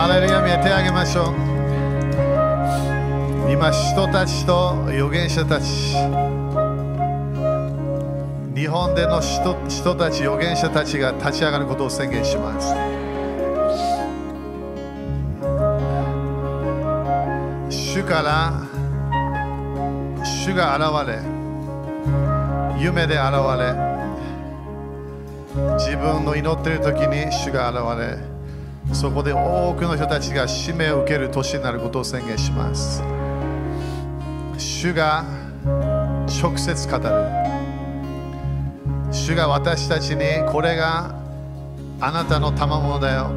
ハレルヤ見手を挙げましょう。今、人たちと預言者たち、日本での人人たち、預言者たちが立ち上がることを宣言します。主から主が現れ、夢で現れ、自分の祈っている時に主が現れ、そこで多くの人たちが使命を受ける年になることを宣言します。主が直接語る。主が私たちにこれがあなたの賜物だよ。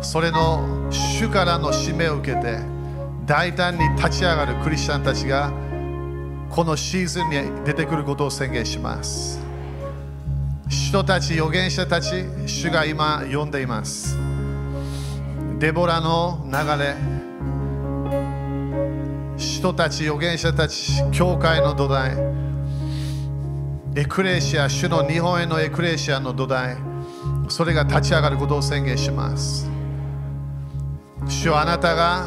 それの主からの使命を受けて大胆に立ち上がるクリスチャンたちがこのシーズンに出てくることを宣言します。人たち、預言者たち、主が今呼んでいます。デボラの流れ、人たち、預言者たち、教会の土台、エクレシア、主の日本へのエクレシアの土台、それが立ち上がることを宣言します。主はあなたが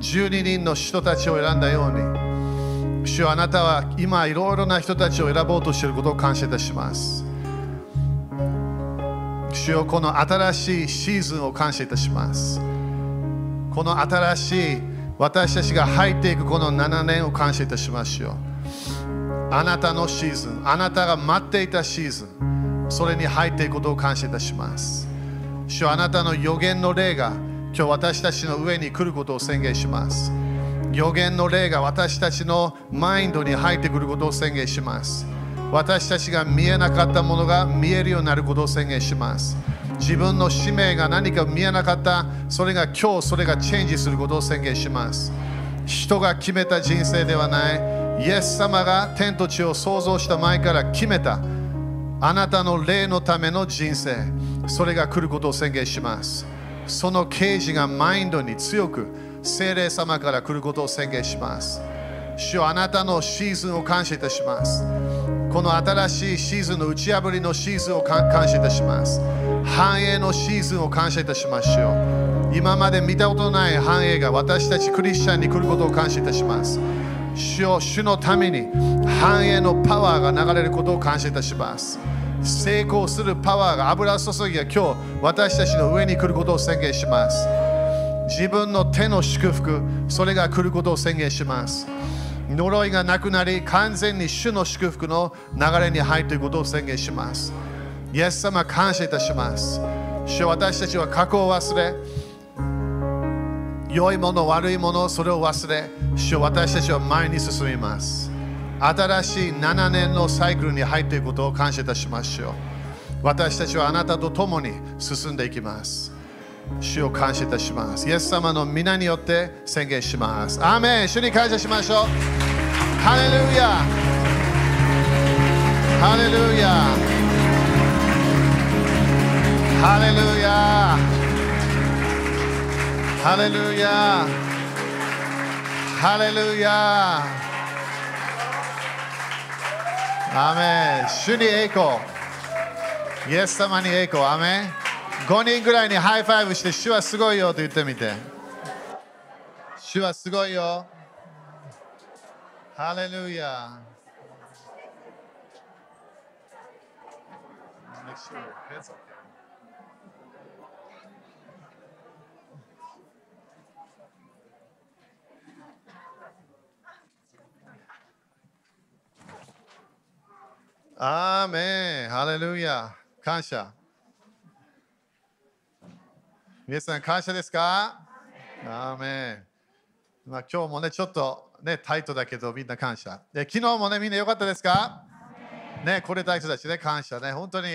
12人の人たちを選んだように、主はあなたは今いろいろな人たちを選ぼうとしていることを感謝いたします。主よこの新しいシーズンを感謝いたします。この新しい私たちが入っていくこの7年を感謝いたしますよ。あなたのシーズン、あなたが待っていたシーズン、それに入っていくことを感謝いたします。主よあなたの予言の霊が今日私たちの上に来ることを宣言します。予言の霊が私たちのマインドに入ってくることを宣言します。私たちが見えなかったものが見えるようになることを宣言します。自分の使命が何か見えなかった、それが今日それがチェンジすることを宣言します。人が決めた人生ではない、イエス様が天と地を創造した前から決めた、あなたの霊のための人生、それが来ることを宣言します。その啓示がマインドに強く、精霊様から来ることを宣言します。主よあなたのシーズンを感謝いたします。この新しいシーズンの打ち破りのシーズンを感謝いたします。繁栄のシーズンを感謝いたしましょう。今まで見たことない繁栄が私たちクリスチャンに来ることを感謝いたします。主よ主のために繁栄のパワーが流れることを感謝いたします。成功するパワーが油注ぎが今日私たちの上に来ることを宣言します。自分の手の祝福、それが来ることを宣言します。呪いがなくなり、完全に主の祝福の流れに入っていることを宣言します。イエス様、感謝いたします。主私たちは過去を忘れ、良いもの、悪いもの、それを忘れ、主私たちは前に進みます。新しい7年のサイクルに入っていくことを感謝いたしましょう。私たちはあなたと共に進んでいきます。主を感謝いたします。イエス様の皆によって宣言します。アーメン。主に感謝しましょう。ハレルヤ。ハレルヤ。ハレルヤ。ハレルヤ。ハレルヤ。アーメン。主に栄光。イエス様に栄光。アーメン。5人ぐらいに high five して主はすごいよと言ってみて。主はすごいよ。ハレルヤ。Make sure your head's up there. アーメンハレルヤ感謝。皆さん感謝ですか？アーメン。まあ、今日もねちょっとねタイトだけどみんな感謝。で昨日もねみんな良かったですか？ねこれた人たちね感謝ね。本当に、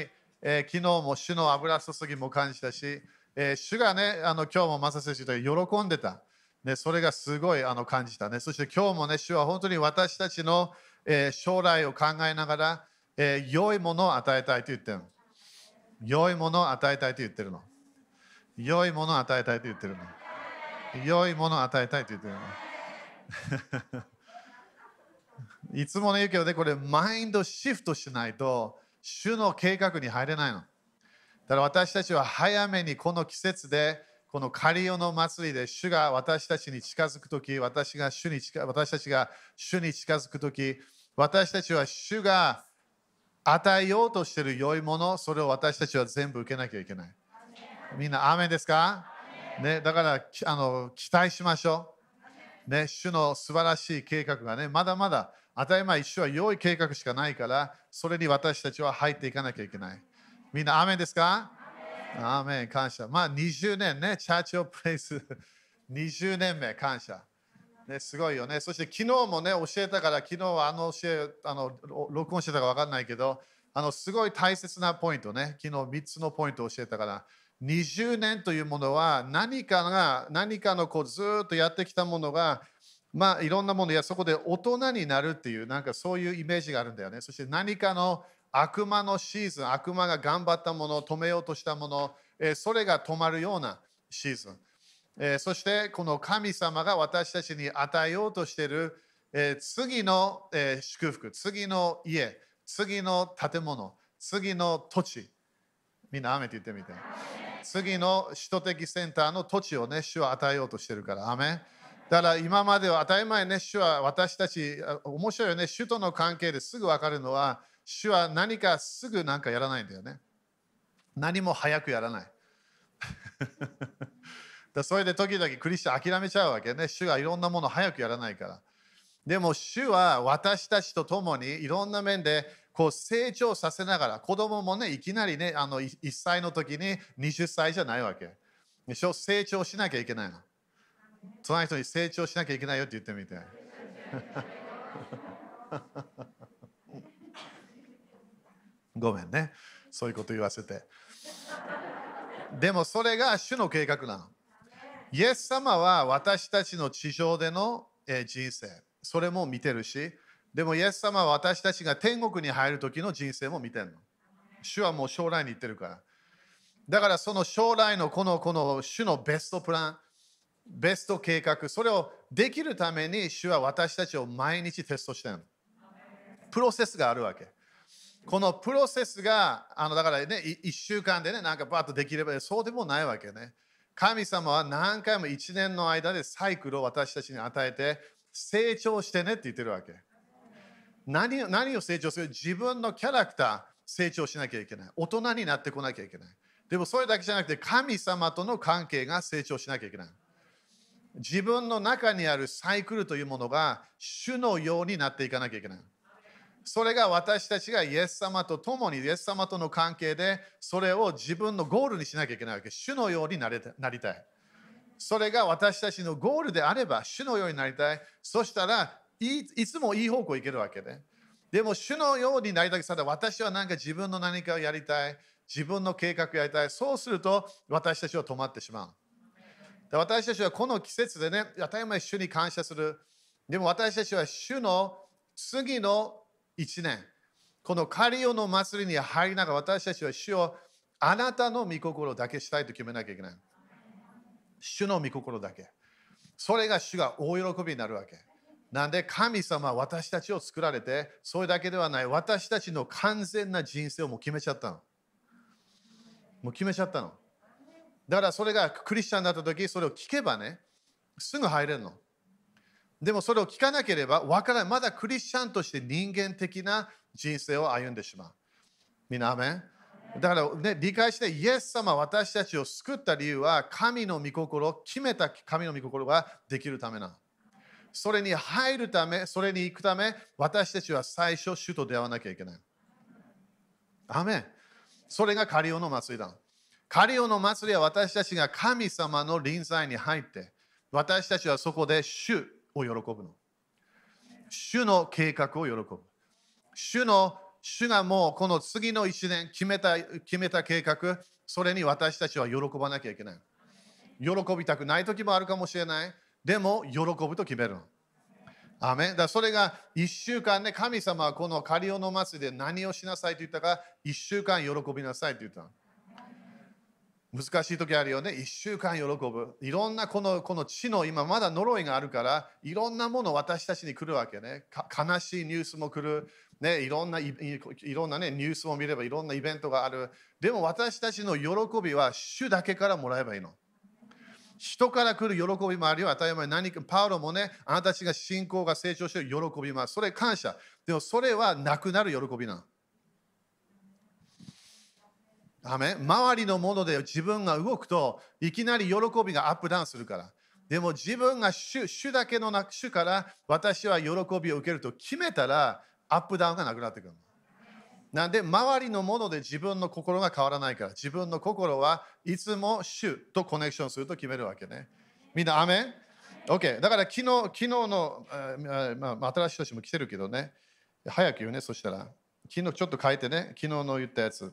えー昨日も主の油注ぎも感じたし、えー主がねあの今日もマサセシと喜んでた。ね、それがすごいあの感じたね。そして今日もね、主は本当に私たちの、えー将来を考えながら、えー良いものを与えたいと言ってるの。良いものを与えたいと言ってるの。良いものを与えたいと言ってるの。良いものを与えたいと言ってるの。いつもね言うけどね、これマインドシフトしないと、主の計画に入れないの。だから私たちは早めにこの季節で、このカリオの祭りで主が私たちに近づくとき、私が主に近私たちが主に近づくとき、私たちは主が与えようとしている良いもの、それを私たちは全部受けなきゃいけない。みんな、アーメンですか、ね、だからあの期待しましょう。ね、主の素晴らしい計画がね、まだまだ当たり前、主は良い計画しかないから、それに私たちは入っていかなきゃいけない。みんな、アーメンですか？アーメン、感謝。まあ、20年ね、チャーチオプレイス、20年目、感謝。ね、すごいよね。そして昨日もね、教えたから、昨日はあの教え、あの録音してたか分かんないけど、あのすごい大切なポイントね、昨日3つのポイントを教えたから、20年というものは何かが、何かのこうずっとやってきたものが、まあいろんなものやそこで大人になるっていう、なんかそういうイメージがあるんだよね。そして何かの悪魔のシーズン、悪魔が頑張ったもの、止めようとしたもの、それが止まるようなシーズン。そしてこの神様が私たちに与えようとしている、次の、祝福、次の家、次の建物、次の土地。みんな雨って言ってみて。次の首都的センターの土地をね、主は与えようとしてるから。アメだから今までは当たり前ね、主は私たち、面白いよね、主との関係ですぐ分かるのは、主は何かすぐなんかやらないんだよね。何も早くやらない。だそれで時々クリスチャン諦めちゃうわけね。主がいろんなもの早くやらないから。でも主は私たちと共にいろんな面でこう成長させながら子供もねいきなりねあの1歳の時に20歳じゃないわけ。でしょ？成長しなきゃいけないの。隣の人に成長しなきゃいけないよって言ってみて。ごめんね。そういうこと言わせて。でもそれが主の計画なの。イエス様は私たちの地上での人生、それも見てるし、でもイエス様は私たちが天国に入る時の人生も見てるの。主はもう将来に行ってるから。だからその将来のこのこの主のベストプラン、ベスト計画、それをできるために主は私たちを毎日テストしてるの。プロセスがあるわけ。このプロセスが、あのだからね、1週間でね、なんかバッとできればそうでもないわけね。神様は何回も1年の間でサイクルを私たちに与えて成長してねって言ってるわけ。何何を成長する？自分のキャラクター成長しなきゃいけない。大人になってこなきゃいけない。でもそれだけじゃなくて神様との関係が成長しなきゃいけない。自分の中にあるサイクルというものが主のようになっていかなきゃいけない。それが私たちがイエス様と共にイエス様との関係でそれを自分のゴールにしなきゃいけないわけ。主のようになりたい。それが私たちのゴールであれば主のようになりたい。そしたらいいつもいい方向行けるわけで、でも主のようになりたいさ私は何か自分の何かをやりたい。自分の計画をやりたい。そうすると私たちは止まってしまうで。私たちはこの季節でね、当たり前主に感謝する。でも私たちは主の次の1年、このカリオの祭りに入りながら私たちは主をあなたの御心だけしたいと決めなきゃいけない。主の御心だけ。それが主が大喜びになるわけ。なんで神様は私たちを作られて、それだけではない、私たちの完全な人生をもう決めちゃったの。もう決めちゃったの。だからそれがクリスチャンだった時、それを聞けばね、すぐ入れるの。でもそれを聞かなければ分からない。まだクリスチャンとして人間的な人生を歩んでしまう。みんな、アメン？だから、ね、理解して、イエス様、私たちを救った理由は、神の御心、決めた神の御心ができるためなの。それに入るため、それに行くため、私たちは最初、主と出会わなきゃいけない。アメンそれがカリオの祭りだ。カリオの祭りは私たちが神様の臨在に入って、私たちはそこで主を喜ぶの。主の計画を喜ぶ。主の主がもうこの次の1年決めた決めた計画、それに私たちは喜ばなきゃいけない。喜びたくない時もあるかもしれない。でも、喜ぶと決めるの。アメだそれが1週間ね、神様はこのカリオの祭りで何をしなさいと言ったか、1週間喜びなさいと言った。難しい時あるよね。一週間喜ぶ。いろんなこのこの地の今まだ呪いがあるから、いろんなもの私たちに来るわけね。悲しいニュースも来る。ね、いろんないいろんな、ね、ニュースを見ればいろんなイベントがある。でも私たちの喜びは主だけからもらえばいいの。人から来る喜びもあるよ。当たり前何か、パウロもね、あなたたちが信仰が成長してる喜びます。それ感謝。でもそれはなくなる喜びなの。アメ周りのもので自分が動くといきなり喜びがアップダウンするから。でも自分が主主だけの主から私は喜びを受けると決めたらアップダウンがなくなってくるの。なんで周りのもので自分の心が変わらないから自分の心はいつも主とコネクションすると決めるわけね。みんな、アメン ?OK。だから昨日昨日の、まあ、新しい人たちも来てるけどね、早く言うね、そしたら。昨日ちょっと書いてね、昨日の言ったやつ、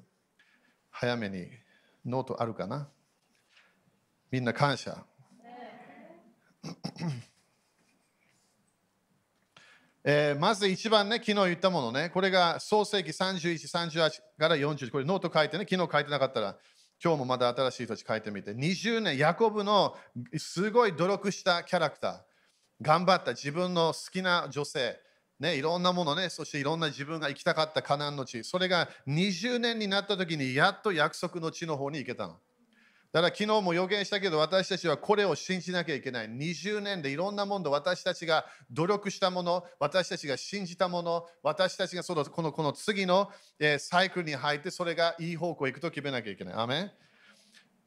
早めにノートあるかな？みんな感謝。えーまず一番ね、昨日言ったものね、これが創世紀31、38から40、これノート書いてね、昨日書いてなかったら、今日もまだ新しい人たち書いてみて、20年、ヤコブのすごい努力したキャラクター、頑張った。自分の好きな女性、ね、いろんなものね、そしていろんな自分が行きたかったカナンの地、それが20年になった時にやっと約束の地の方に行けたの。だから昨日も予言したけど私たちはこれを信じなきゃいけない。20年でいろんなもの私たちが努力したもの、私たちが信じたもの、私たちがそのこのこの次の、えサイクルに入ってそれがいい方向へ行くと決めなきゃいけない。アメ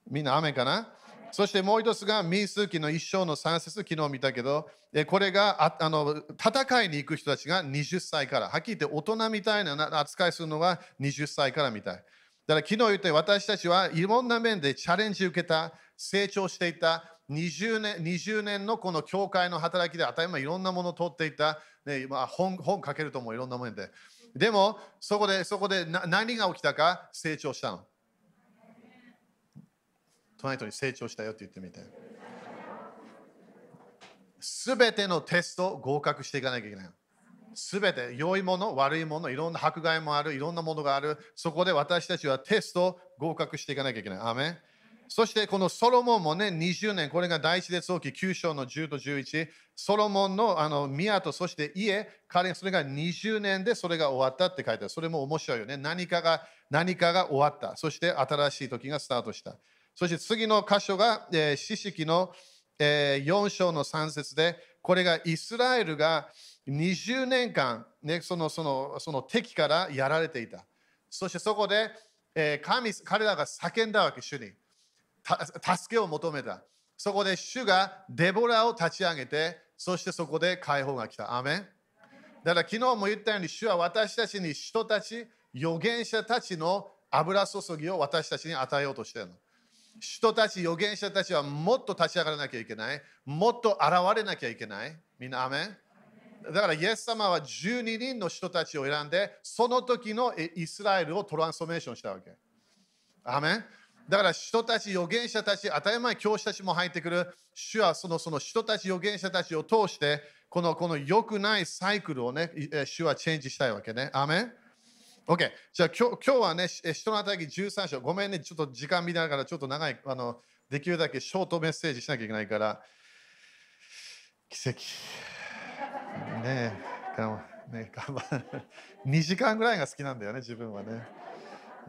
みんなアメかな？そしてもう一つが民数記の一章の3節昨日見たけど、これがああの戦いに行く人たちが20歳から、はっきり言って大人みたいな扱いするのが20歳からみたい。だから昨日言ったように私たちはいろんな面でチャレンジ受けた、成長していた、20年 ,20 年のこの教会の働きで当たり前いろんなものを取っていた、ねまあ、本本書けると思う、いろんな面で。でも、そこでそこでな何が起きたか？成長したの。隣人に成長したよって言ってみて。すべてのテスト合格していかなきゃいけない。すべて良いもの、悪いもの、いろんな迫害もある、いろんなものがある。そこで私たちはテストを合格していかなきゃいけない。アメそしてこのソロモンもね、20年、これが第一列王記9章の10と11、ソロモンのあの宮とそして家、彼それが20年でそれが終わったって書いてある。それも面白いよね。何かが何かが終わった。そして新しい時がスタートした。そして次の箇所が、えー、四式の、えー4章の3節で、これがイスラエルが20年間、ね、そのそのその敵からやられていた。そしてそこで、えー神彼らが叫んだわけ、主に。助けを求めた。そこで主がデボラを立ち上げて、そしてそこで解放が来た。アメンだから昨日も言ったように、主は私たちに人たち、預言者たちの油注ぎを私たちに与えようとしているの。人たち、預言者たちはもっと立ち上がらなきゃいけない。もっと現れなきゃいけない。みんな、アメンだから、イエス様は12人の人たちを選んで、その時のイスラエルをトランスフォーメーションしたわけ。アメンだから人たち、預言者たち、当たり前教師たちも入ってくる。主はそのその人たち、預言者たちを通して、このこの良くないサイクルをね、主はチェンジしたいわけね。アメン ?OK。じゃあ今日今日はね、人の働き13章。ごめんね、ちょっと時間見ながらちょっと長い、あのできるだけショートメッセージしなきゃいけないから。奇跡。ねえ、ね頑張る。2 時間ぐらいが好きなんだよね、自分はね。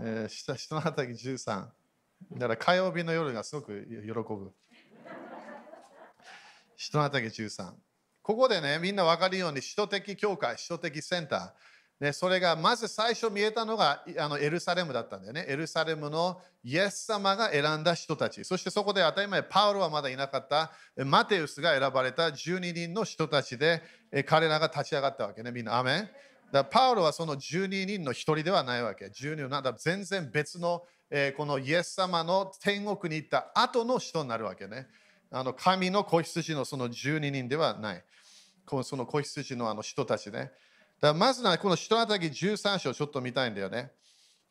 えー、下下の畑13。だから火曜日の夜がすごく喜ぶ。下の畑13。ここでね、みんな分かるように、首都的教会、首都的センター。ね、それがまず最初見えたのがあのエルサレムだったんだよね。エルサレムのイエス様が選んだ人たち。そしてそこで当たり前、パウロはまだいなかった。マテウスが選ばれた12人の人たちで、彼らが立ち上がったわけね。みんな、アメンだパウロはその12人の一人ではないわけ。12人なんだ全然別の、えーこのイエス様の天国に行った後の人になるわけね。あの神の子羊のその12人ではない。その子羊のあの人たちね。だまずはこの人当たり13章ちょっと見たいんだよね。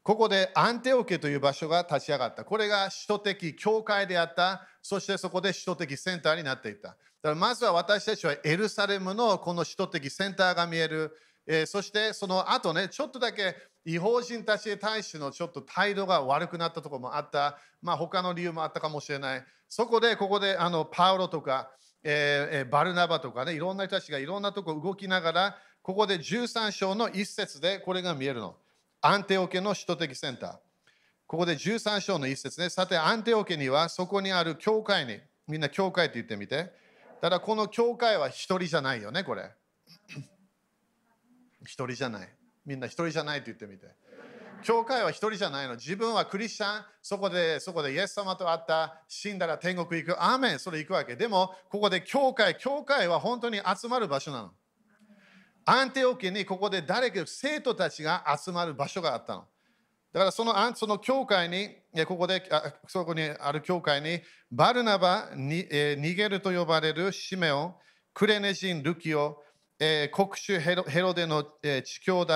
ここでアンテオケという場所が立ち上がった。これが首都的教会であった。そしてそこで首都的センターになっていった。だからまずは私たちはエルサレムのこの首都的センターが見える。えーそしてその後ね、ちょっとだけ違法人たちに対してのちょっと態度が悪くなったところもあった。まあ他の理由もあったかもしれない。そこで、ここであのパウロとか、バルナバとかね、いろんな人たちがいろんなところ動きながら、ここで13章の一節でこれが見えるの。アンテオケの首都的センター。ここで13章の一節ね。さて、アンテオケにはそこにある教会に、みんな教会って言ってみて。ただ、この教会は一人じゃないよね、これ。一人じゃない。みんな一人じゃないって言ってみて。教会は一人じゃないの。自分はクリスチャン、そこで、そこでイエス様と会った、死んだら天国行く。アーメン、それ行くわけ。でも、ここで教会、教会は本当に集まる場所なの。アンテオケにここで誰か生徒たちが集まる場所があったの。だからそのその教会に、ここでそこにある教会に、バルナバに、えーニゲルと呼ばれるシメオン、クレネジン、ルキオ、えー国主ヘロヘロデの、えー地兄弟、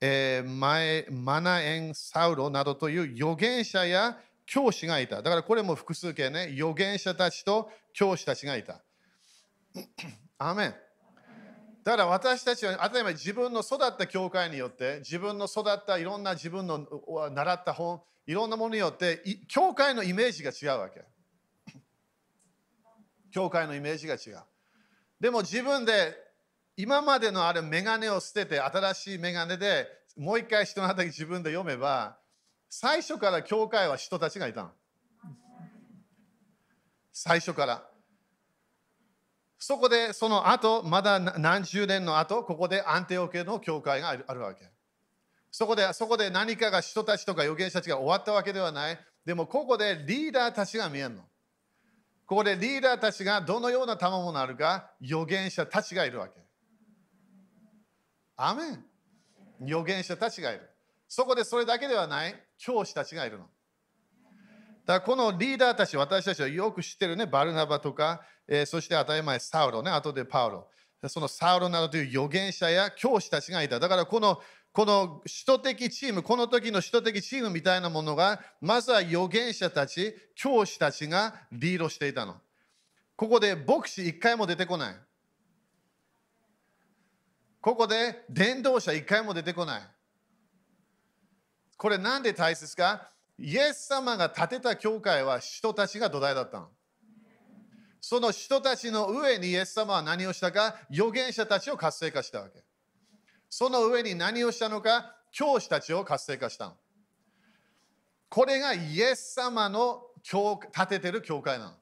えーマエマナエン・サウロなどという預言者や教師がいた。だからこれも複数形ね、預言者たちと教師たちがいた。アーメン。だから私たちは当たり前自分の育った教会によって自分の育ったいろんな自分の習った本いろんなものによって教会のイメージが違うわけ。教会のイメージが違う。でも自分で今までのあるメガネを捨てて新しいメガネでもう一回人の働き自分で読めば最初から教会は人たちがいたの。最初から。そこでその後、まだ何十年の後、ここでアンテオケの教会があるわけ。そこでそこで何かが人たちとか預言者たちが終わったわけではない。でもここでリーダーたちが見えるの。ここでリーダーたちがどのような賜物あるか、預言者たちがいるわけ。アメン。預言者たちがいる。そこでそれだけではない、教師たちがいるの。だこのリーダーたち、私たちはよく知ってるね、バルナバとか、えーそして当たり前、サウロね、後でパウロ。そのサウロなどという預言者や教師たちがいた。だからこのこの首都的チーム、この時の首都的チームみたいなものが、まずは預言者たち、教師たちがリードしていたの。ここで牧師一回も出てこない。ここで伝道者一回も出てこない。これなんで大切か？イエス様が建てた教会は人たちが土台だったの。その人たちの上にイエス様は何をしたか？預言者たちを活性化したわけ。その上に何をしたのか？教師たちを活性化したの。これがイエス様の教建ててる教会なの。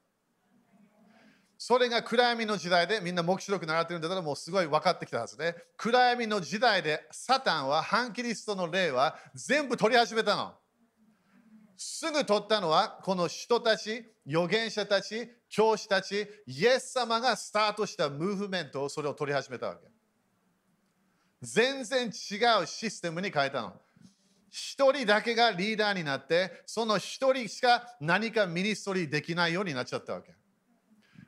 それが暗闇の時代でみんな黙示録習ってるんだからもうすごい分かってきたはずで暗闇の時代でサタンは反キリストの霊は全部取り始めたの。すぐ取ったのはこの人たち、預言者たち、教師たち、イエス様がスタートしたムーブメントをそれを取り始めたわけ。全然違うシステムに変えたの。一人だけがリーダーになって、その一人しか何かミニストリーできないようになっちゃったわけ。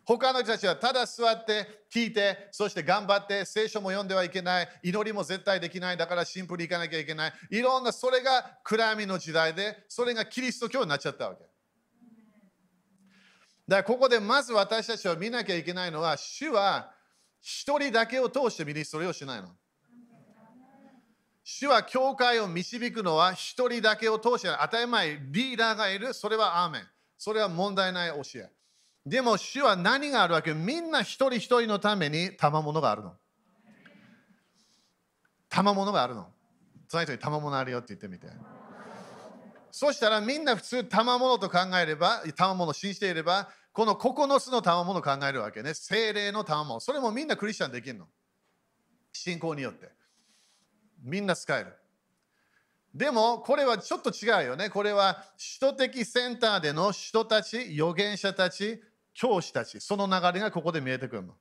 他の人たちはただ座って聞いて、そして頑張って聖書も読んではいけない、祈りも絶対できない、だからシンプルに行かなきゃいけない。いろんな、それが暗闇の時代で、それがキリスト教になっちゃったわけ。だからここでまず私たちは見なきゃいけないのは、主は一人だけを通してミニストリーをしないの。主は教会を導くのは一人だけを通して当たり前リーダーがいるそれはアーメンそれは問題ない教えでも主は何があるわけ？みんな一人一人のために賜物があるの。賜物があるの。その人に賜物あるよって言ってみて。そしたらみんな普通賜物と考えれば賜物を信じていればこの9つの賜物を考えるわけね。精霊の賜物。それもみんなクリスチャンできるの。信仰によって。みんな使える。でも、これはちょっと違うよね。これは首都的センターでの人たち、預言者たち、教師たち、その流れがここで見えてくるの。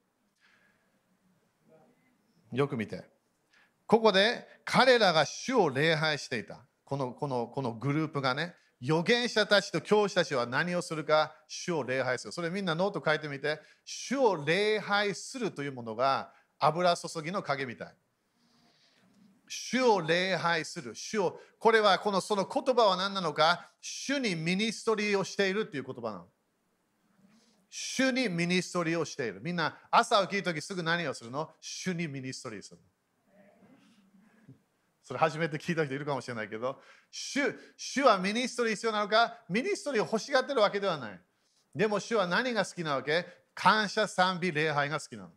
よく見て。ここで彼らが主を礼拝していた。このこのこのグループがね、預言者たちと教師たちは何をするか、主を礼拝する。それみんなノート書いてみて、主を礼拝するというものが油注ぎの鍵みたい。主を礼拝する。主を、これはこのその言葉は何なのか、主に ministry をしているという言葉なの。主に ministry をしている。みんな朝起きるときすぐ何をするの？主に ministry する。それ初めて聞いた人いるかもしれないけど、主主は ministry 必要なのか、 ministry を欲しがってるわけではない。でも主は何が好きなわけ？感謝、賛美、礼拝が好きなの。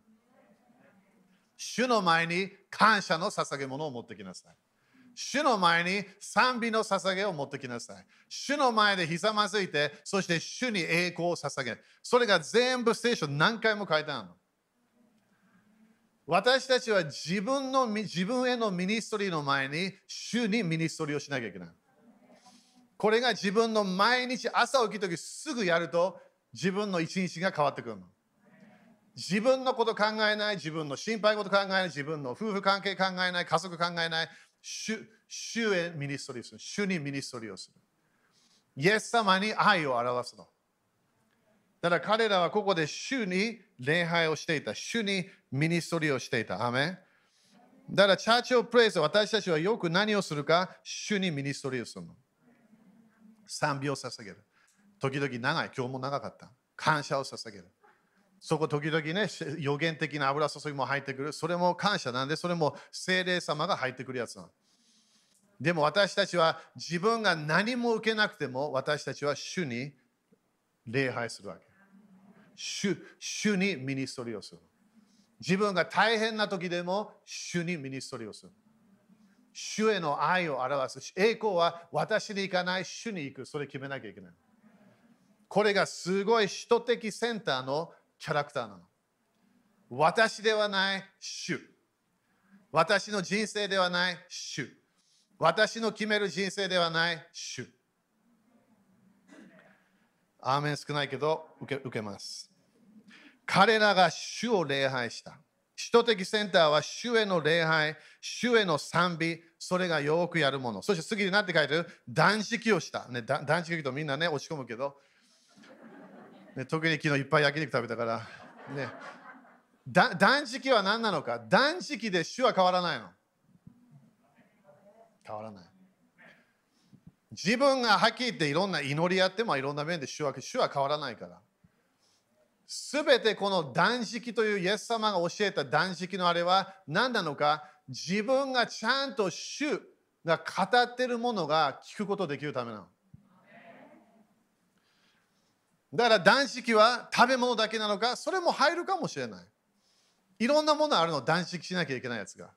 主の前に感謝の捧げ物を持ってきなさい。主の前に賛美の捧げを持ってきなさい。主の前でひざまずいて、そして主に栄光を捧げる。それが全部聖書何回も書いてあるの。私たちは自分の自分への ministry の前に主に ministry をしなきゃいけない。これが自分の毎日朝起きた時すぐやると自分の一日が変わってくるの。自分のこと考えない、自分の心配事考えない、自分の夫婦関係考えない、家族考えない、主主へ ministry する。主に ministry をする。イエス様に愛を表すの。だから彼らはここで主に礼拝をしていた。主に ministry をしていた。アメン。だから Church of Praise 私たちはよく何をするか主に ministry をするの。賛美を捧げる。時々長い。今日も長かった。感謝を捧げる。そこ時々ね、予言的な油注ぎも入ってくる。それも感謝なんで、それも聖霊様が入ってくるやつなの。でも私たちは自分が何も受けなくても私たちは主に礼拝するわけ。主主に ministry をする。自分が大変な時でも主に ministry をする。主への愛を表す。栄光は私に行かない、主に行く。それ決めなきゃいけない。これがすごい使徒的センターのキャラクターなの。私ではない主。私の人生ではない主。私の決める人生ではない主。アーメン少ないけど受け受けます。彼らが主を礼拝した。首都的センターは主への礼拝、主への賛美、それがよくやるもの。そして次に何て書いてる？断食をした。ね、断食とみんなね、落ち込むけど、ね、特に昨日いっぱい焼肉食べたから、ね、断食は何なのか？断食で主は変わらないの。変わらない。自分がはっきり言っていろんな祈りやってもいろんな面で主は主は変わらないから。すべてこの断食というイエス様が教えた断食のあれは何なのか？自分がちゃんと主が語ってるものが聞くことできるためなの。だから断食は食べ物だけなのか、それも入るかもしれない。いろんなものあるの、断食しなきゃいけないやつが。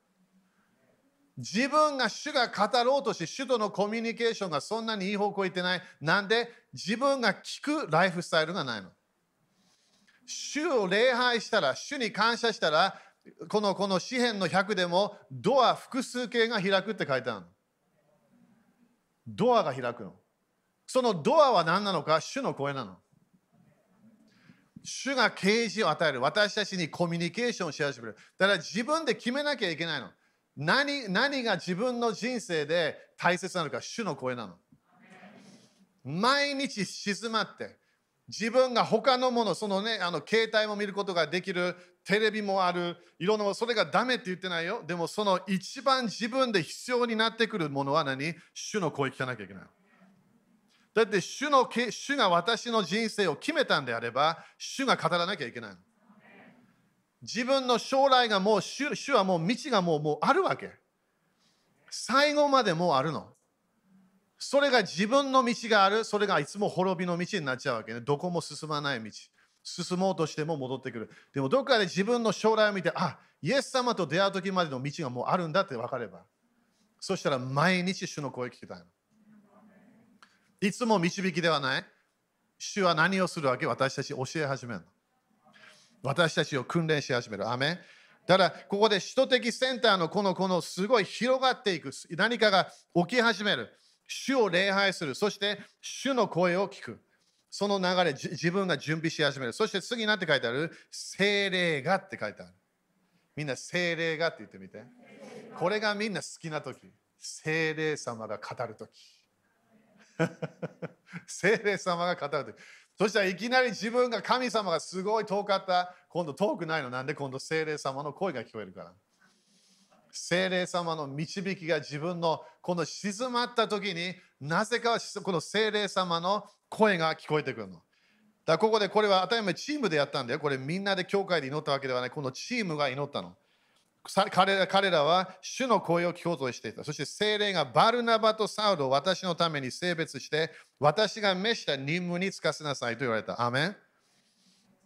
自分が主が語ろうとして、主とのコミュニケーションがそんなにいい方向行ってない。なんで自分が聞くライフスタイルがないの。主を礼拝したら、主に感謝したら、このこの詩篇の100でもドア複数形が開くって書いてあるの。ドアが開くの。そのドアは何なのか主の声なの。主が啓示を与える。私たちにコミュニケーションをし始める。だから自分で決めなきゃいけないの。何何が自分の人生で大切なのか、主の声なの。毎日静まって、自分が他のもの、そのね、あの携帯も見ることができる、テレビもある、いろんなもの、それがダメって言ってないよ。でもその一番自分で必要になってくるものは何？主の声聞かなきゃいけない。だって主の主が私の人生を決めたんであれば、主が語らなきゃいけないの。自分の将来がもう主、主はもう道がもうもうあるわけ。最後までもうあるの。それが自分の道がある、それがいつも滅びの道になっちゃうわけね。どこも進まない道。進もうとしても戻ってくる。でもどっかで自分の将来を見て、あ、イエス様と出会う時までの道がもうあるんだって分かれば。そしたら毎日主の声聞きたいの。いつも導きではない。主は何をするわけ？私たち教え始めるの。私たちを訓練し始める。アメだから、ここで首都的センターのこの、このすごい広がっていく。何かが起き始める。主を礼拝する。そして、主の声を聞く。その流れ、自分が準備し始める。そして次何て書いてある？精霊がって書いてある。みんな精霊がって言ってみて。これがみんな好きな時。精霊様が語る時。聖霊様が語るそしたらいきなり自分が神様がすごい遠かった。今度遠くないの？なんで？今度聖霊様の声が聞こえるから。聖霊様の導きが自分のこの静まった時になぜかこの聖霊様の声が聞こえてくるの。だここでこれは当たり前チームでやったんだよ。これみんなで教会で祈ったわけではない。このチームが祈ったの。彼ら彼らは主の声を聞こうとしていた。そして精霊がバルナバとサウルを私のために性別して、私が召した任務に就かせなさいと言われた。アメン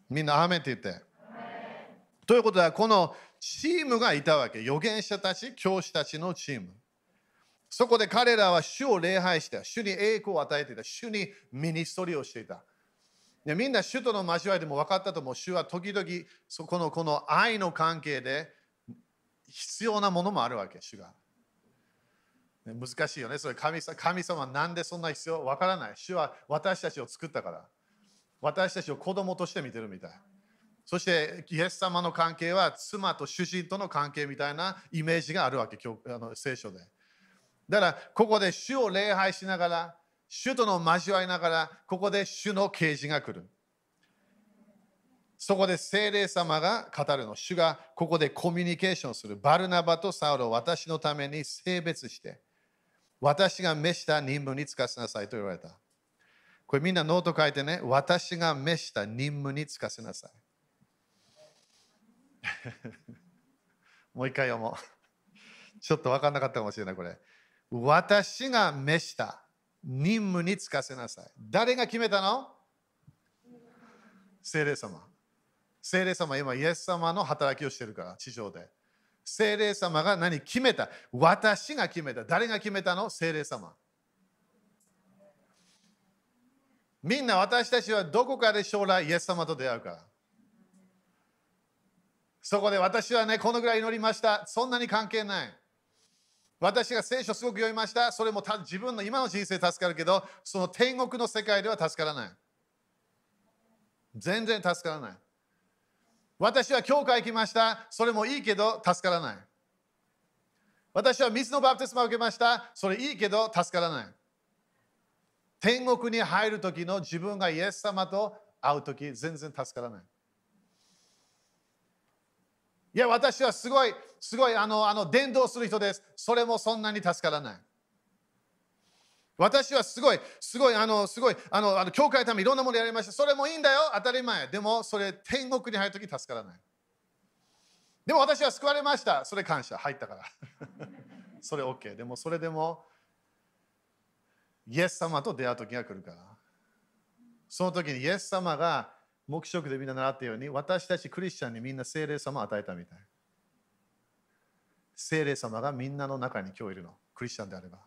みんなアメンって言って。ということは、このチームがいたわけ。預言者たち、教師たちのチーム。そこで彼らは主を礼拝した。主に栄光を与えていた。主にミニストリーをしていた。でみんな主との交わりでも分かったと思う。主は時々そこのこの愛の関係で必要なものもあるわけ、主が。ね難しいよね。それ神様神様なんでそんな必要？分からない。主は私たちを作ったから。私たちを子供として見てるみたい。そして、イエス様の関係は妻と主人との関係みたいなイメージがあるわけ、教あの聖書で。だから、ここで主を礼拝しながら、主との交わりながら、ここで主の啓示が来る。そこで聖霊様が語るの。主がここでコミュニケーションする。バルナバとサウルを私のために性別して、私が召した任務に就かせなさいと言われた。これみんなノート書いてね。私が召した任務に就かせなさい。もう一回読もう。ちょっと分かんなかったかもしれない、これ。私が召した任務に就かせなさい。誰が決めたの？聖霊様。聖霊様、今、イエス様の働きをしてるから、地上で。聖霊様が何決めた？私が決めた。誰が決めたの？聖霊様。みんな私たちはどこかで将来イエス様と出会うから。そこで私はね、このぐらい祈りました。そんなに関係ない。私が聖書すごく読みました。それもた自分の今の人生助かるけど、その天国の世界では助からない。全然助からない。私は教会行きました。それもいいけど助からない。私は水のバプテスマを受けました。それいいけど助からない。天国に入る時の自分がイエス様と会う時全然助からない。いや、私はすごい、すごい、あの、あの伝道する人です。それもそんなに助からない。私はすごい、すごい、あの、すごい、あの、あの教会のためにいろんなものやりました。それもいいんだよ、当たり前。でも、それ、天国に入るとき助からない。でも私は救われました。それ感謝、入ったから。それ OK。でも、それでも、イエス様と出会う時が来るから。その時にイエス様が黙食でみんな習ったように、私たちクリスチャンにみんな聖霊様を与えたみたい。聖霊様がみんなの中に今日いるの。クリスチャンであれば。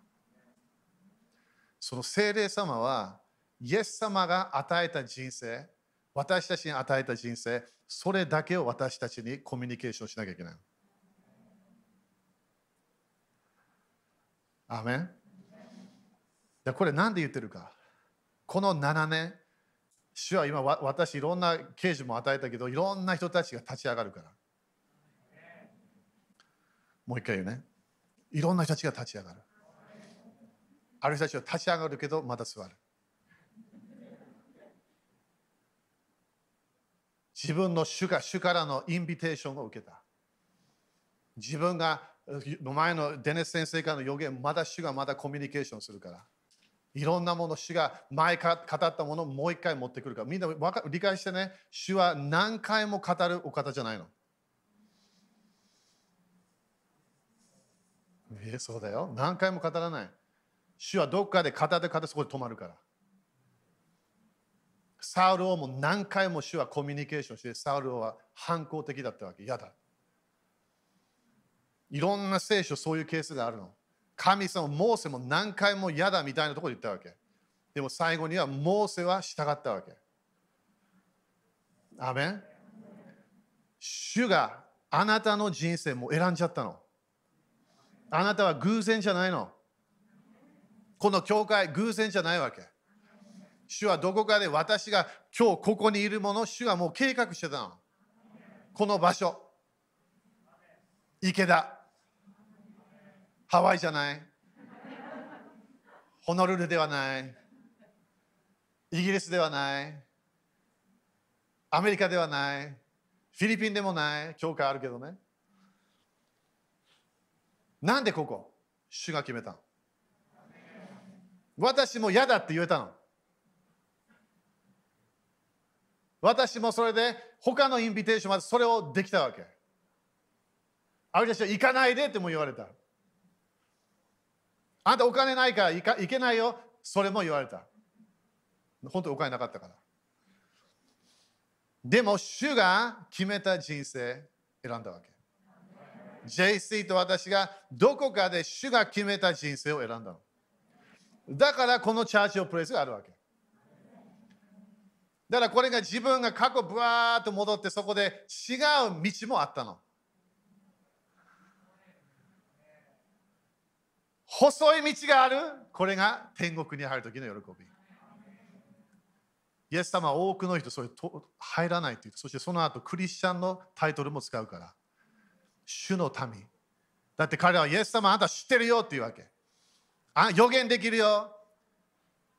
その聖霊様は、イエス様が与えた人生、私たちに与えた人生、それだけを私たちにコミュニケーションしなきゃいけない。アーメンこれなんで言ってるか。この7年、主は今私いろんな刑事も与えたけど、いろんな人たちが立ち上がるから。もう一回言うね。いろんな人たちが立ち上がる。ある人たちは立ち上がるけど、また座る。自分の主が主からのインビテーションを受けた。自分が前のデネス先生からの予言、まだ主がまだコミュニケーションするから。いろんなもの、主が前か語ったものをもう一回持ってくるから。みんな理解してね、主は何回も語るお方じゃないの。えそうだよ。何回も語らない。主はどっかで語って語ってそこで止まるから。サウル王も何回も主はコミュニケーションして、サウル王は反抗的だったわけ。嫌だ。いろんな聖書、そういうケースがあるの。神様、モーセも何回も嫌だみたいなところで言ったわけ。でも最後にはモーセは従ったわけ。アメン主があなたの人生も選んじゃったの。あなたは偶然じゃないの。この教会、偶然じゃないわけ。主はどこかで私が今日ここにいるもの、主がもう計画してたの。この場所。池田。ハワイじゃない。ホノルルではない。イギリスではない。アメリカではない。フィリピンでもない。教会あるけどね。なんでここ？主が決めたの私も嫌だって言えたの。私もそれで他のインビテーションまでそれをできたわけ。ある人は行かないでっても言われた。あんたお金ないから行か行けないよ。それも言われた。本当にお金なかったから。でも、主が決めた人生選んだわけ。JC と私がどこかで主が決めた人生を選んだの。だからこのチャーチオプレイスがあるわけ。だからこれが自分が過去ぶわーっと戻ってそこで違う道もあったの。細い道がある？これが天国に入る時の喜び。イエス様は多くの人それと入らないと言ってそしてその後クリスチャンのタイトルも使うから主の民だって彼はイエス様あんた知ってるよっていうわけあ予言できるよ。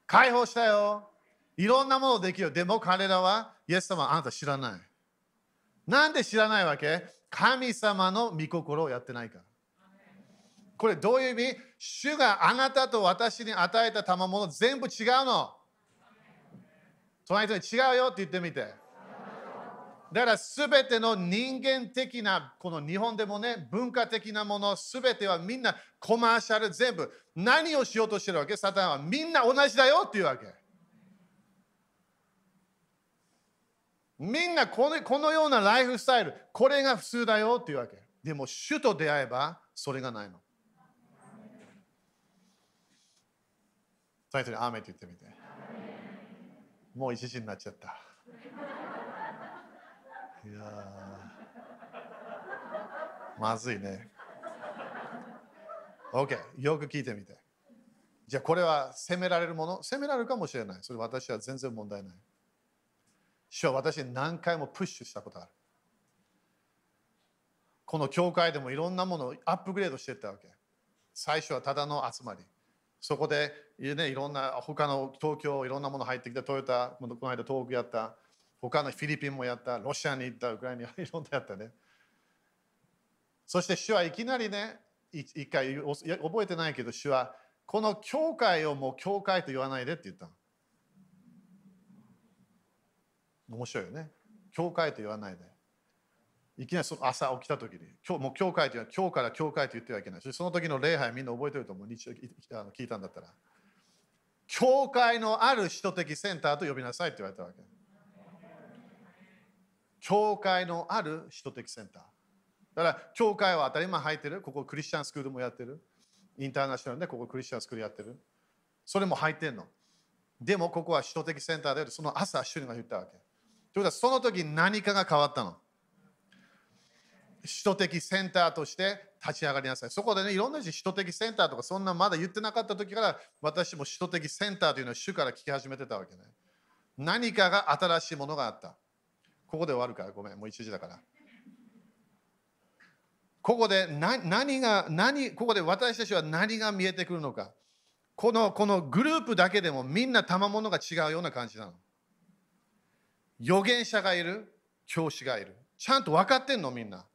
解放したよ。いろんなものできるよ。でも彼らはイエス様あなた知らない。なんで知らないわけ？神様の御心をやってないから。これどういう意味？主があなたと私に与えた賜物全部違うの。隣人に違うよって言ってみて。だから全ての人間的な、この日本でもね、文化的なもの、全てはみんなコマーシャル全部、何をしようとしてるわけ？サタンはみんな同じだよっていうわけ。みんなこのこのようなライフスタイル、これが普通だよっていうわけ。でも、主と出会えば、それがないの。最初にアーメンって言ってみて。もう一時になっちゃった。いやまずいね。OK、よく聞いてみて。じゃあこれは責められるもの？責められるかもしれない。それ私は全然問題ない。主は私何回もプッシュしたことある。この教会でもいろんなものをアップグレードしていったわけ。最初はただの集まり。そこで、ね、いろんな他の東京いろんなもの入ってきたトヨタこの間東北やった他のフィリピンもやったロシアに行ったウクライナに いろんなやったねそして主はいきなりね一回覚えてないけど主はこの教会をもう教会と言わないでって言った面白いよね教会と言わないでいきなりその朝起きた時に、今日もう教会というのは今日から教会と言ってはいけない。その時の礼拝みんな覚えてると思う。日曜聞いたんだったら。教会のある首都的センターと呼びなさいって言われたわけ。教会のある首都的センター。だから、教会は当たり前入ってる。ここクリスチャンスクールもやってる。インターナショナルでここクリスチャンスクールやってる。それも入ってんの。でも、ここは首都的センターで、その朝、主人が言ったわけ。ということは、その時何かが変わったの。首都的センターとして立ち上がりなさい。そこでね、いろんな首都的センターとかそんなまだ言ってなかった時から私も首都的センターというのを主から聞き始めてたわけね。何かが新しいものがあった。ここで終わるから、ごめん、もう1時だから。ここで何が、何、ここで私たちは何が見えてくるのか。このこのグループだけでもみんな賜物が違うような感じなの。預言者がいる、教師がいる。ちゃんと分かってんの、みんな。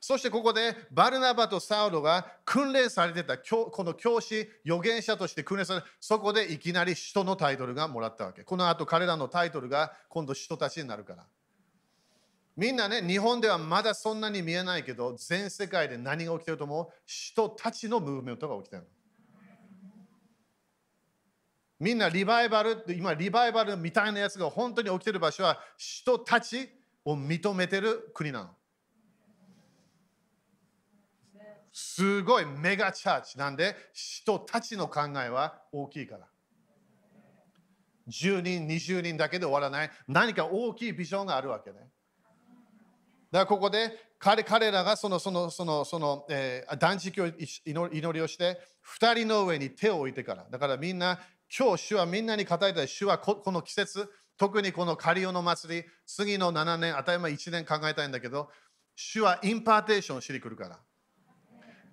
そしてここでバルナバとサウロが訓練されてたこの教師、預言者として訓練されそこでいきなり使徒のタイトルがもらったわけ。この後彼らのタイトルが今度使徒たちになるから。みんなね、日本ではまだそんなに見えないけど、全世界で何が起きてると思う？人たちのムーブメントが起きてるみんなリバイバル、今リバイバルみたいなやつが本当に起きてる場所は人たちを認めてる国なの。すごいメガチャーチなんで？人たちの考えは大きいから。10人、20人だけで終わらない何か大きいビジョンがあるわけね。だからここで彼彼らがそのそのそのその、えー、断食を祈りをして2人の上に手を置いてからだからみんな今日主はみんなに語りたい主はここの季節特にこの仮庵の祭り次の7年当たり前1年考えたいんだけど主は impartation をしに来るから。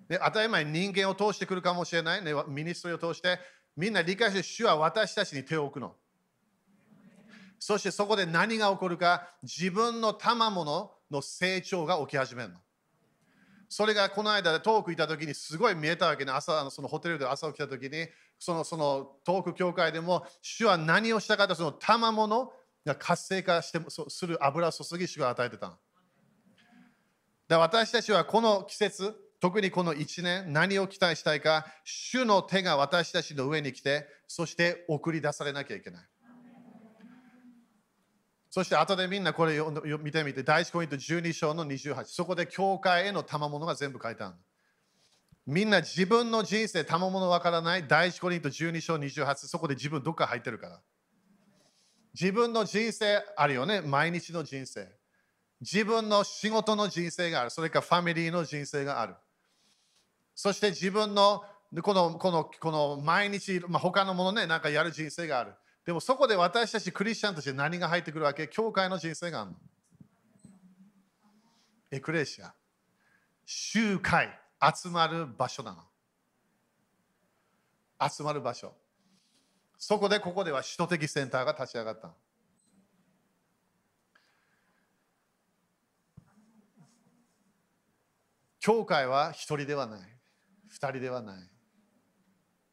で当たり前人間を通してくるかもしれない、ね、 ministry を通してみんな理解して主は私たちに手を置くの。そしてそこで何が起こるか自分の賜物の成長が起き始めるの。それがこの間遠く行った時にすごい見えたわけね。朝、そのホテルで朝起きた時に、そのその遠く教会でも主は何をしたかとその賜物が活性化してする油注ぎ主が与えてたの。だで私たちはこの季節、特にこの1年、何を期待したいか、主の手が私たちの上に来て、そして送り出されなきゃいけない。そして後でみんなこれ見てみて、第1コイント12章の28、そこで教会への賜物が全部書いてある。みんな自分の人生、賜物わからない、第1コリント12章28、そこで自分どっか入ってるから。自分の人生あるよね、毎日の人生。自分の仕事の人生がある。それからファミリーの人生がある。そして自分のこのこのこの毎日、まあ、他のものね、なんかやる人生がある。でもそこで私たちクリスチャンとして何が入ってくるわけ？教会の人生があるの。エクレシア。集会。集まる場所なの。集まる場所。そこでここでは首都的センターが立ち上がった。教会は一人ではない。二人ではない。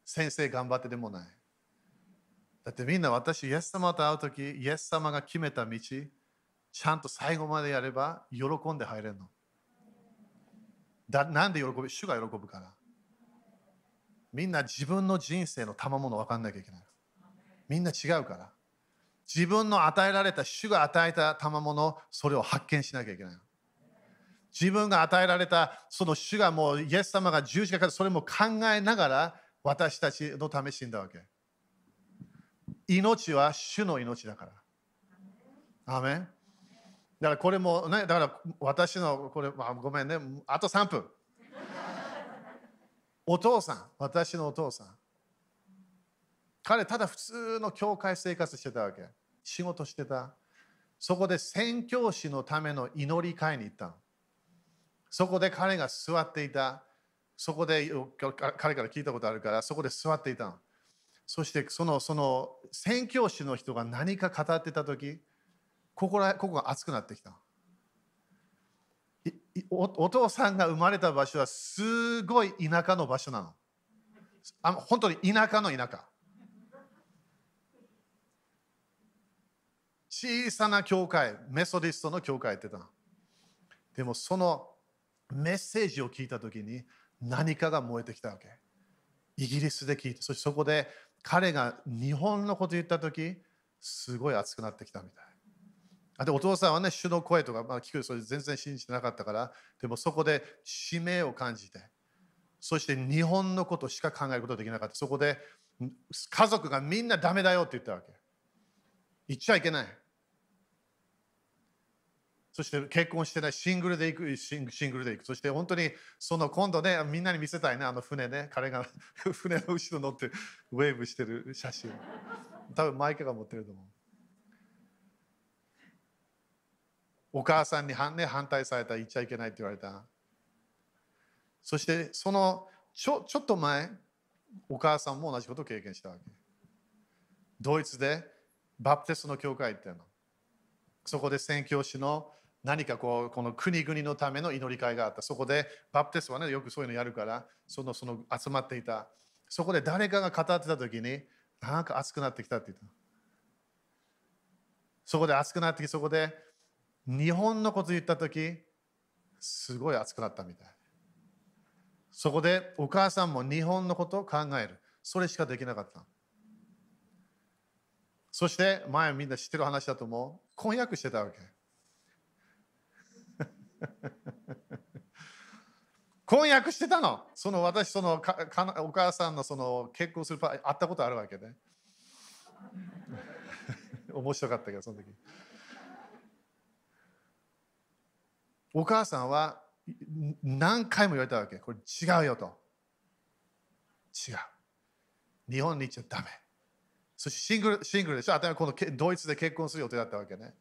先生頑張ってでもない。だってみんな私、イエス様と会うとき、イエス様が決めた道、ちゃんと最後までやれば喜んで入れるの。だなんで喜ぶ？主が喜ぶから。みんな自分の人生の賜物分かんなきゃいけない。みんな違うから。自分の与えられた主が与えた賜物、それを発見しなきゃいけない。自分が与えられたその主がもうイエス様が十字架からそれも考えながら私たちのため死んだわけ。命は主の命だから。アメンだからこれもね、だから私のこれ、まあ、ごめんね、あと3分。お父さん、私のお父さん。彼、ただ普通の教会生活してたわけ。仕事してた。そこで宣教師のための祈り会に行ったの。そこで彼が座っていた。そこで彼から聞いたことあるから、そこで座っていたの。そしてそのその宣教師の人が何か語ってた時ここらここが熱くなってきた。おお父さんが生まれた場所はすごい田舎の場所なの。あ本当に田舎の田舎。小さな教会メソディストの教会ってたでもそのメッセージを聞いた時に何かが燃えてきたわけ。イギリスで聞いてそしてそこで彼が日本のこと言った時すごい熱くなってきたみたい。あでお父さんはね主の声とか、まあ、聞くそれ全然信じてなかったからでもそこで使命を感じてそして日本のことしか考えることができなかった。そこで家族がみんなダメだよって言ったわけ。言っちゃいけない。そして結婚してないシングルで行くシングルで行く。そして本当にその今度ねみんなに見せたいねあの船ね。彼が 船の後ろ乗ってウェーブしてる写真。多分マイクが持ってると思う。お母さんに反,、ね、反対された言っちゃいけないって言われた。そしてそのちょちょっと前お母さんも同じことを経験したわけ。ドイツでバプテストの教会っていうの。そこで宣教師の何かこうこの国々のための祈り会があった。そこでバプテストはねよくそういうのやるからそのその集まっていた。そこで誰かが語ってた時になんか熱くなってきたって言ったそこで熱くなってきてそこで日本のこと言った時すごい熱くなったみたい。そこでお母さんも日本のことを考える。それしかできなかったそして前みんな知ってる話だと思う。婚約してたわけ。婚約してたの？その私、そのかかお母さんのその結婚するパ会ったことあるわけで。面白かったけど、その時。お母さんは何回も言われたわけ。これ違うよと。違う。日本に行っちゃダメ。そしてシングルシングルでしょ？あとこのドイツで結婚する予定だったわけね。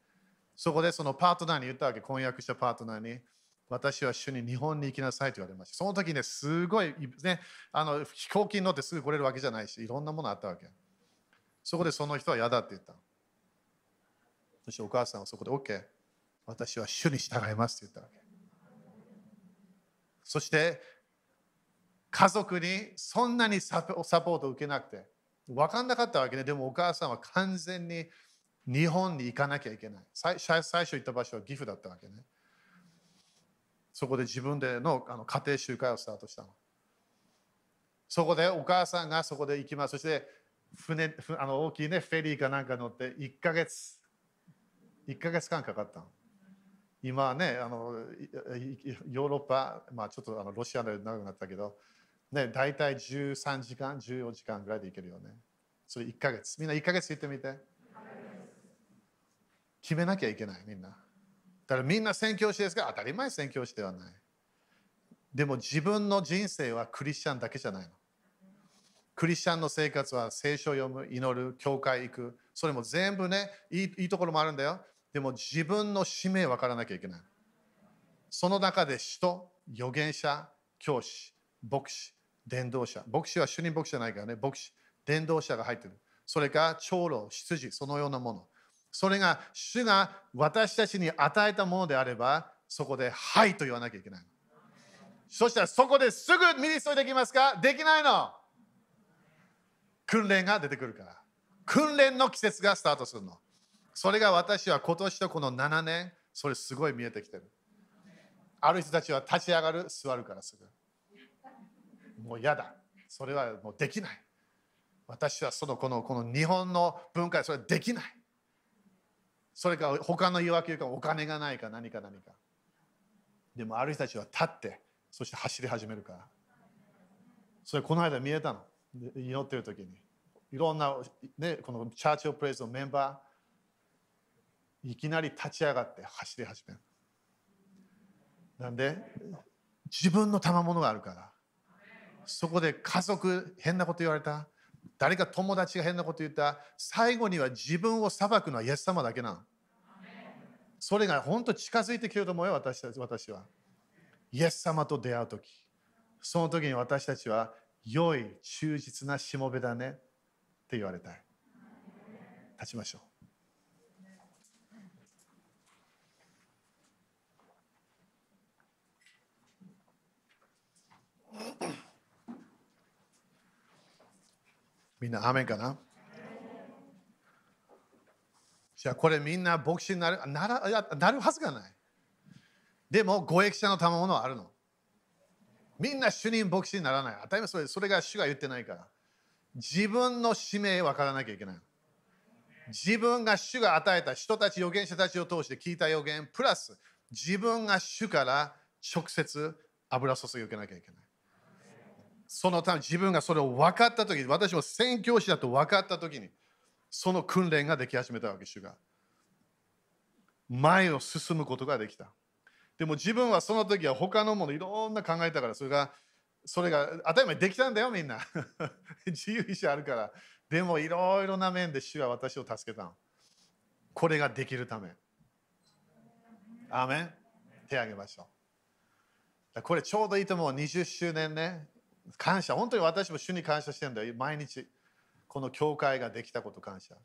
そこでそのパートナーに言ったわけ、婚約したパートナーに、私は一緒に日本に行きなさいと言われました。その時ね、すごい、ね、あの飛行機に乗ってすぐ来れるわけじゃないし、いろんなものあったわけ。そこでその人は嫌だって言った。そしてお母さんはそこで OK、私は主に従いますって言ったわけ。そして家族にそんなにサポートを受けなくて分かんなかったわけね。でもお母さんは完全に日本に行かなきゃいけない最。最初行った場所は岐阜だったわけね。そこで自分でのあの家庭集会をスタートしたの。そこでお母さんがそこで行きます。そして船あの大きいねフェリーかなんか乗って1ヶ月、1ヶ月間かかったの。今はね、あのヨーロッパ、まあ、ちょっとあのロシアで長くなったけど、ね、大体13時間、14時間ぐらいで行けるよね。それ1ヶ月。みんな1ヶ月行ってみて。決めなきゃいけない、みんな。だからみんな宣教師ですが、当たり前宣教師ではない。でも自分の人生はクリスチャンだけじゃないの。クリスチャンの生活は聖書を読む、祈る、教会行く。それも全部ねいい、いいところもあるんだよ。でも自分の使命分からなきゃいけない。その中で人、預言者、教師、牧師、伝道者。牧師は主任牧師じゃないからね。牧師、伝道者が入ってる。それから長老、執事、そのようなもの。それが主が私たちに与えたものであれば、そこではいと言わなきゃいけない。そしたらそこですぐミニストできますか？できないの。訓練が出てくるから。訓練の季節がスタートするの。それが私は今年とこの7年、それすごい見えてきてる。ある人たちは立ち上がる、座るからすぐ。もう嫌だ。それはもうできない。私はそのこのこの日本の文化でそれはできない。それか他の言い訳かお金がないか何か何か。でもある人たちは立って、そして走り始めるから。それこの間見えたの。祈ってる時にいろんな、ね、このチャーチオプレイスのメンバーいきなり立ち上がって走り始めるなんで自分の賜物があるからそこで家族変なこと言われた誰か友達が変なこと言った。最後には自分を裁くのはイエス様だけなの。それが本当近づいてきてると思うよ私たち私は。イエス様と出会う時。その時に私たちは良い忠実なしもべだねって言われたい。立ちましょう。みんな、アメンかな？じゃあ、これみんな牧師になるならなるはずがない。でも、ご益者の賜物はあるの。みんな主任牧師にならない。当たり前それそれが主が言ってないから。自分の使命分からなきゃいけない。自分が主が与えた人たち、預言者たちを通して聞いた預言、プラス自分が主から直接油注ぎを受けなきゃいけない。そのため自分がそれを分かったとき、私も宣教師だと分かったときに、その訓練ができ始めたわけ、主が。前を進むことができた。でも自分はその時は他のものいろんな考えたからそれがそれが当たり前できたんだよみんな。自由意志あるから。でもいろいろな面で主は私を助けたの。これができるため。アーメン。手を挙げましょう。これちょうどいいと思う。20周年ね。感謝本当に私も主に感謝してるんだよ毎日この教会ができたこと感謝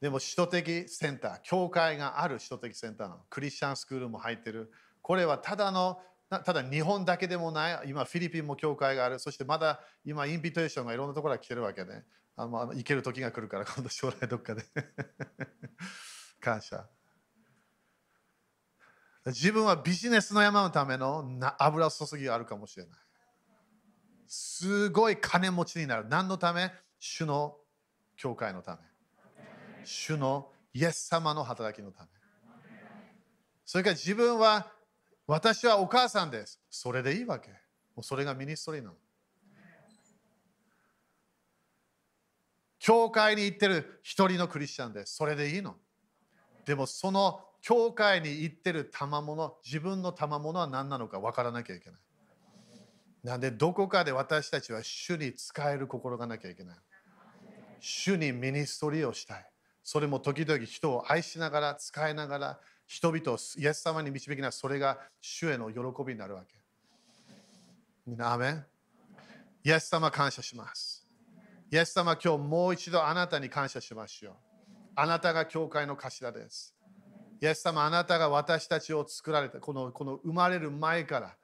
でも首都的センター、教会がある首都的センターのクリスチャンスクールも入ってる。これはただの、ただ日本だけでもない、今フィリピンも教会がある。そしてまだ今インビテーションがいろんなところから来てるわけで、あの行ける時が来るから 今度将来どっかで 感謝。自分はビジネスの山のための油注ぎがあるかもしれない。すごい金持ちになる。何のため？主の教会のため。主のイエス様の働きのため。それから自分は私はお母さんです。それでいいわけ。もうそれがミニストリーなの。教会に行ってる一人のクリスチャンです。それでいいの。でもその教会に行ってる賜物、自分の賜物は何なのか分からなきゃいけない。なんでどこかで私たちは主に使える心がなきゃいけない。主にミニストリーをしたい。それも時々人を愛しながら使いながら人々をイエス様に導きなそれが主への喜びになるわけ。みんな、アメンイエス様感謝します。イエス様今日もう一度あなたに感謝しましょう。あなたが教会の頭です。イエス様あなたが私たちを作られたこのこの生まれる前から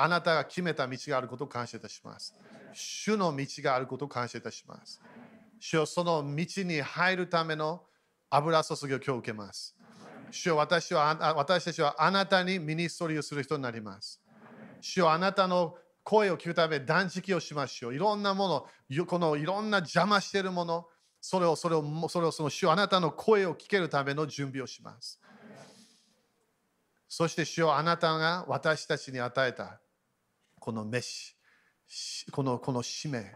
あなたが決めた道があることを感謝いたします。主の道があることを感謝いたします。主よその道に入るための油注ぎを今日受けます。主よ私は私たちはあなたにミニストリーをする人になります。主よあなたの声を聞くため断食をしましょう。いろんなもの、このいろんな邪魔しているもの、それをそれをそれをその主よあなたの声を聞けるための準備をします。そして主よあなたが私たちに与えたこの飯、しこのこの使命、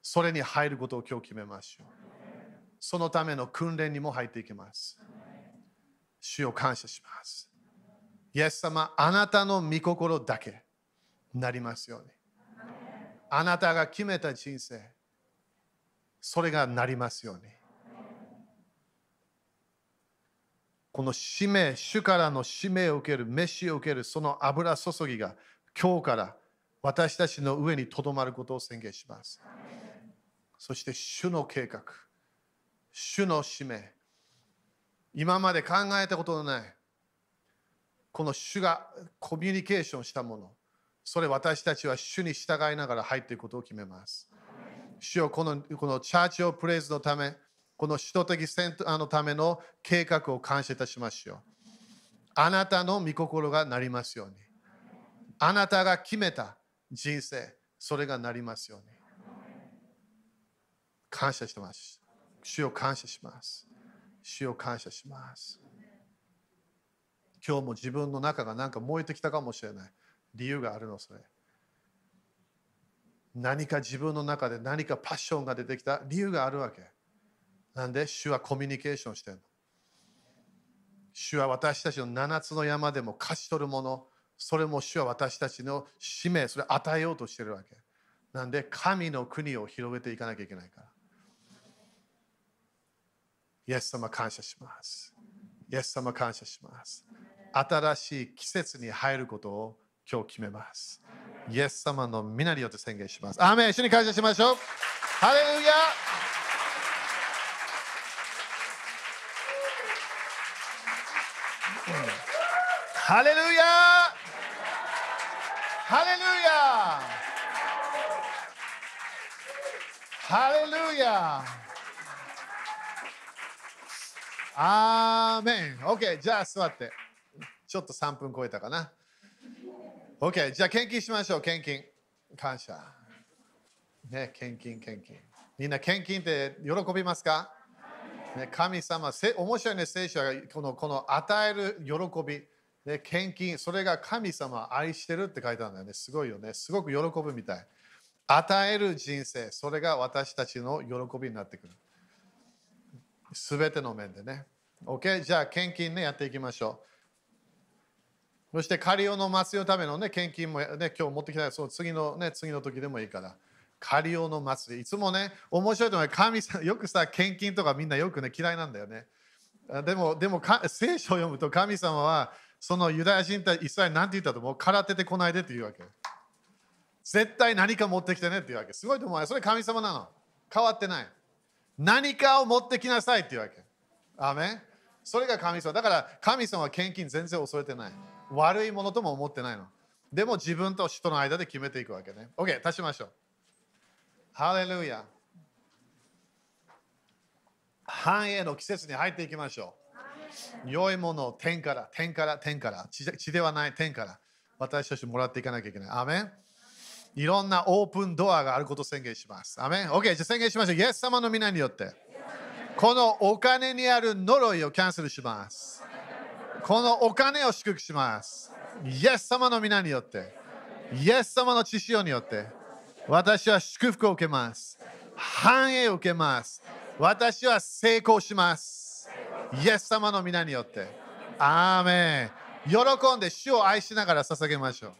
それに入ることを今日決めましょう。そのための訓練にも入っていきます。主を感謝します。イエス様、あなたの御心だけなりますように。あなたが決めた人生、それがなりますように。この使命、主からの使命を受ける、飯を受ける、その油注ぎが今日から私たちの上にとどまることを宣言します。そして主の計画、主の使命、今まで考えたことのない、この主がコミュニケーションしたもの、それ私たちは主に従いながら入っていくことを決めます。主よこのこのチャーチオプレイズのため、この首都的戦闘のための計画を感謝いたしましょう。あなたの御心がなりますように。あなたが決めた人生、それがなりますように。感謝してます。主を感謝します。主を感謝します。今日も自分の中がなんか燃えてきたかもしれない。理由があるの、それ。何か自分の中で何かパッションが出てきた理由があるわけ。なんで？主はコミュニケーションしてるの。主は私たちの7つの山でも勝ち取るもの、それも主は私たちの使命、それを与えようとしてるわけ。なんで神の国を広げていかなきゃいけないから。イエス様感謝します。イエス様感謝します。新しい季節に入ることを今日決めます。イエス様の皆によって宣言します。アーメン一緒に感謝しましょう。ハレルヤハレルヤハレルヤハレルヤアーメン OK じゃあ座って。ちょっと3分超えたかな。OK じゃあ献金しましょう献金。感謝。ね献金献金。みんな献金って喜びますか？ね、神様、せ面白いね、聖書はこのこの与える喜び、ね、献金、それが神様を愛してるって書いてあるんだよね。すごいよね。すごく喜ぶみたい。与える人生、それが私たちの喜びになってくる。すべての面でね。OK? じゃあ、献金ね、やっていきましょう。そして、カリオの祭りのためのね、献金もね、今日持ってきたその次のね、次の時でもいいから。カリオの祭り。いつもね、面白いと思う。神様、よくさ、献金とかみんなよくね、嫌いなんだよね。でも、でもか聖書を読むと神様は、そのユダヤ人対イスラエルなんて言ったと思う？空手てこないでって言うわけ。絶対何か持ってきてねって言うわけ。すごいと思うよ。それ神様なの。変わってない。何かを持ってきなさいって言うわけ。アメそれが神様。だから神様は献金全然恐れてない。悪いものとも思ってないの。でも自分と人の間で決めていくわけね。OK、足しましょう。ハレルヤ。繁栄の季節に入っていきましょう。良いものを天から、天から、天から、地ではない天から、私たちもらっていかなきゃいけない。アメンいろんなオープンドアがあることを宣言します。アメン ?OK、じゃ宣言しましょう。イエス様の皆によって、このお金にある呪いをキャンセルします。このお金を祝福します。イエス様の皆によって、イエス様の知識によって、私は祝福を受けます。繁栄を受けます。私は成功します。イエス様の皆によって。アーメン。喜んで主を愛しながら捧げましょう。